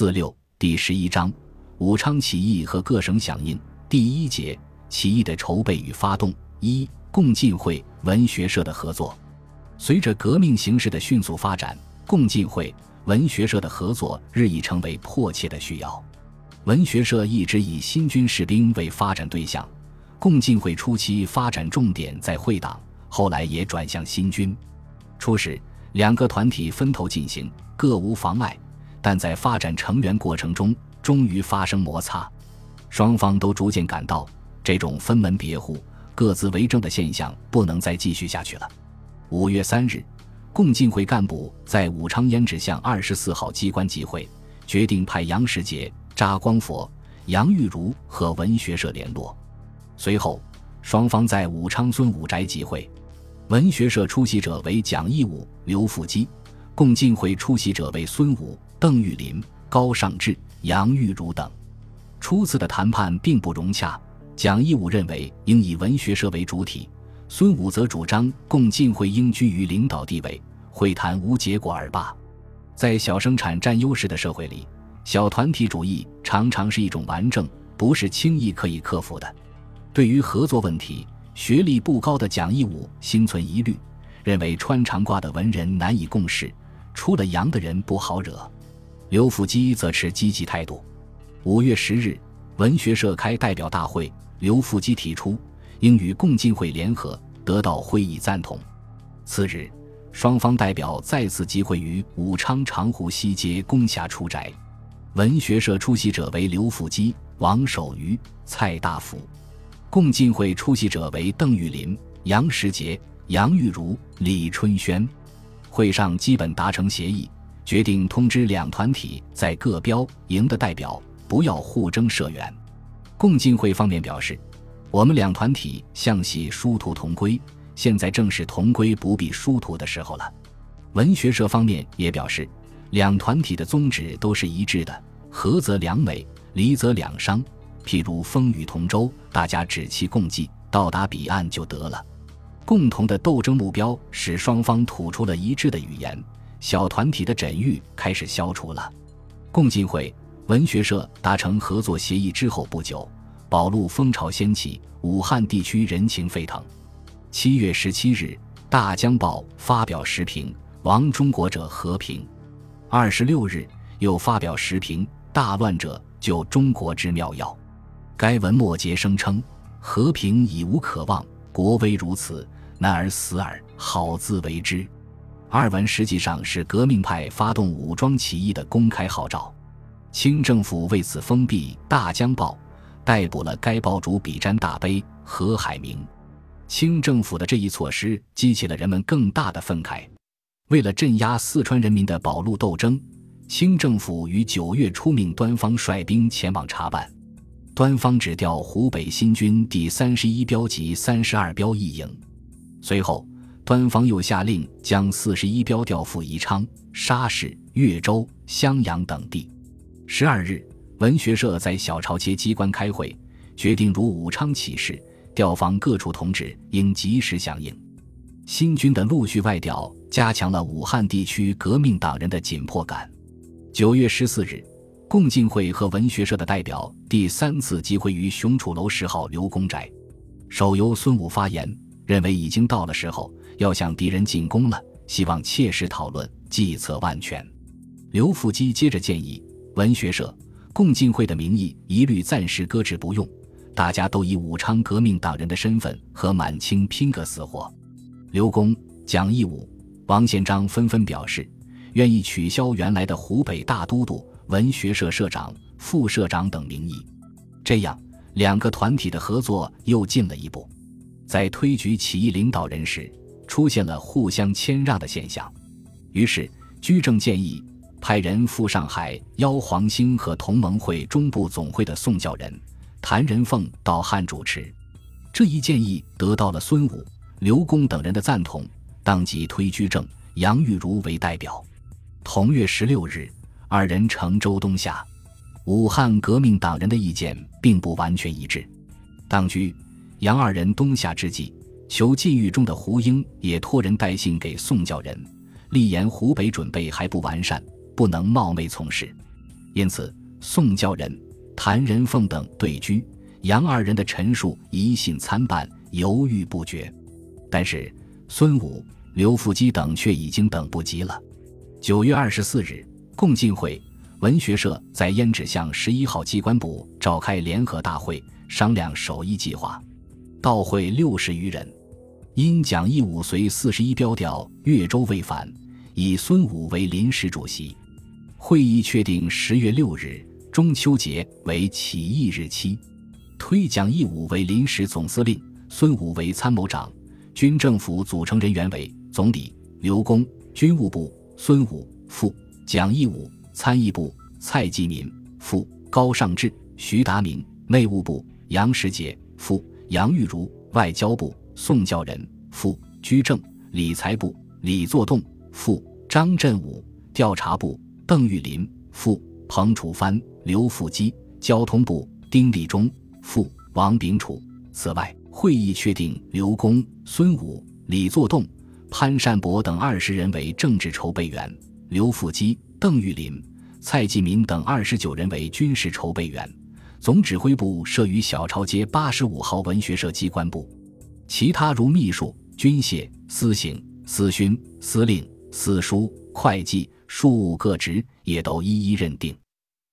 四六第十一章武昌起义和各省响应第一节起义的筹备与发动一共进会文学社的合作。随着革命形势的迅速发展，共进会文学社的合作日益成为迫切的需要。文学社一直以新军士兵为发展对象，共进会初期发展重点在会党，后来也转向新军。初时，两个团体分头进行，各无妨碍，但在发展成员过程中，终于发生摩擦，双方都逐渐感到这种分门别户、各自为政的现象不能再继续下去了。五月三日，共进会干部在武昌胭脂巷二十四号机关集会，决定派杨世杰。查光佛、杨玉如和文学社联络，随后双方在武昌孙武宅集会。文学社出席者为蒋义武、刘复基，共进会出席者为孙武、邓玉林、高尚志、杨玉如等。初次的谈判并不融洽，蒋义武认为应以文学社为主体，孙武则主张共进会应居于领导地位，会谈无结果而罢。在小生产占优势的社会里。小团体主义常常是一种顽症，不是轻易可以克服的。对于合作问题，学历不高的蒋义武心存疑虑，认为穿长褂的文人难以共事，出了洋的人不好惹。刘福基则持积极态度。五月十日，文学社开代表大会，刘福基提出应与共进会联合，得到会议赞同。次日，双方代表再次集会于武昌长湖西街公霞出宅。文学社出席者为刘福基、王守愚、蔡大福；共进会出席者为邓玉林、杨时杰、杨玉如、李春轩。会上基本达成协议，决定通知两团体在各标营的代表不要互争社员。共进会方面表示，我们两团体向系殊途同归，现在正是同归不必殊途的时候了。文学社方面也表示。两团体的宗旨都是一致的，合则两美，离则两伤。譬如风雨同舟，大家只期共济，到达彼岸就得了。共同的斗争目标使双方吐出了一致的语言，小团体的枕欲开始消除了。共进会、文学社达成合作协议之后不久，保路风潮掀起，武汉地区人情沸腾。七月十七日，《大江报》发表时评：“亡中国者和平。”二十六日，又发表时评：“大乱者，救中国之妙药。”该文末节声称：“和平已无可望，国危如此，难而死耳，好自为之。”二文实际上是革命派发动武装起义的公开号召。清政府为此封闭《大江报》，逮捕了该报主笔詹大碑何海明。清政府的这一措施激起了人们更大的愤慨。为了镇压四川人民的保路斗争，清政府于九月初命端方率兵前往查办。端方只调湖北新军第三十一标及三十二标一营。随后，端方又下令将四十一标调赴宜昌、沙市、岳州、襄阳等地。十二日，文学社在小朝街机关开会，决定如武昌起事，调防各处同志应及时响应。新军的陆续外调。加强了武汉地区革命党人的紧迫感。九月十四日，共进会和文学社的代表第三次集会于雄楚楼十号刘公宅，首由孙武发言，认为已经到了时候要向敌人进攻了，希望切实讨论，计策万全。刘复基接着建议，文学社、共进会的名义一律暂时搁置不用，大家都以武昌革命党人的身份和满清拼个死活。刘公、蒋义武。王献章纷纷表示，愿意取消原来的湖北大都督、文学社社长、副社长等名义，这样两个团体的合作又进了一步。在推举起义领导人时，出现了互相谦让的现象。于是，居正建议派人赴上海邀黄兴和同盟会中部总会的宋教仁、谭仁凤到汉主持。这一建议得到了孙武、刘公等人的赞同。当即推居正、杨玉如为代表。同月十六日，二人乘舟东下。武汉革命党人的意见并不完全一致。当居、杨二人东下之际，求禁狱中的胡英也托人带信给宋教仁，力言湖北准备还不完善，不能冒昧从事。因此，宋教仁、谭仁凤等对居杨二人的陈述疑信参半，犹豫不决。但是孙武、刘复基等却已经等不及了。九月二十四日，共进会文学社在胭脂巷十一号机关部召开联合大会，商量首义计划。到会六十余人，因蒋义武随四十一标调越州未返，以孙武为临时主席。会议确定十月六日中秋节为起义日期，推蒋义武为临时总司令，孙武为参谋长。军政府组成人员为总理刘公，军务部孙武副，蒋义武；参议部蔡继民副，高尚志、徐达明；内务部杨时杰副。杨玉如，外交部宋教仁副居正，理财部李作栋副张振武，调查部邓玉林副彭楚藩刘富基，交通部丁立忠副王秉楚。此外，会议确定刘公、孙武、李作栋、潘善伯等二十人为政治筹备员，刘富基、邓玉林、蔡继民等二十九人为军事筹备员。总指挥部设于小朝街八十五号文学社机关部，其他如秘书、军械、司行、司勋、司令、司书、会计、庶务各职也都一一认定。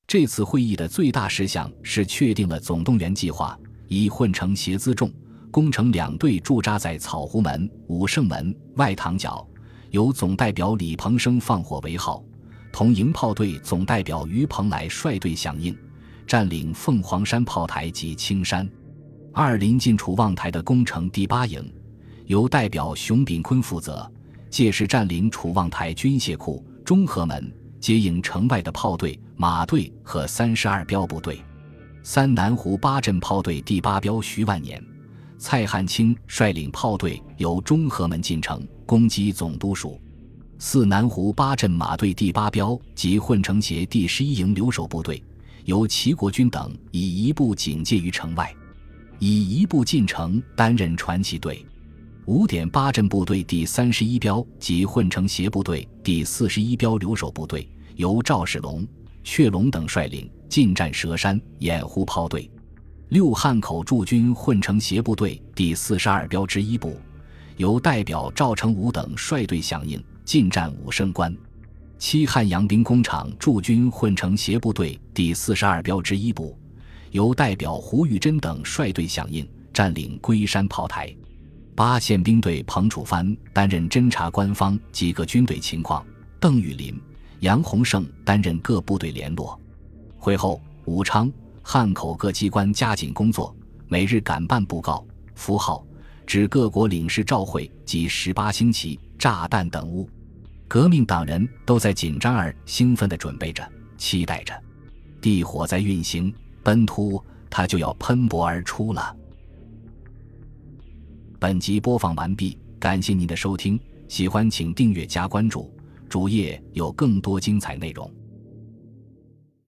这次会议的最大事项是确定了总动员计划，以混成协辎重工程两队驻扎在草湖门、武胜门、外塘角，由总代表李鹏生放火为号，同营炮队总代表于鹏来率队响应。占领凤凰山炮台及青山，二临近楚望台的工程第八营，由代表熊秉坤负责，届时占领楚望台军械库、中和门，接应城外的炮队、马队和三十二标部队。三南湖八镇炮队第八标徐万年、蔡汉卿率领炮队由中和门进城攻击总督署。四南湖八镇马队第八标及混成协第十一营留守部队。由齐国军等以一部警戒于城外，以一部进城担任传奇队。五点八镇部队第三十一标及混成协部队第四十一标留守部队，由赵世龙、阙龙等率领进占蛇山，掩护炮队。六汉口驻军混成协部队第四十二标之一部，由代表赵成武等率队响应，进占武胜关。七汉阳兵工厂驻军混成协部队第四十二标之一部，由代表胡玉珍等率队响应，占领龟山炮台。八宪兵队彭楚藩担任侦察官方及各军队情况，邓玉林、杨洪胜担任各部队联络。会后，武昌、汉口各机关加紧工作，每日赶办布告、符号，指各国领事照会及十八星旗、炸弹等物。革命党人都在紧张而兴奋地准备着，期待着，地火在运行，喷突，它就要喷薄而出了。本集播放完毕，感谢您的收听，喜欢请订阅加关注，主页有更多精彩内容。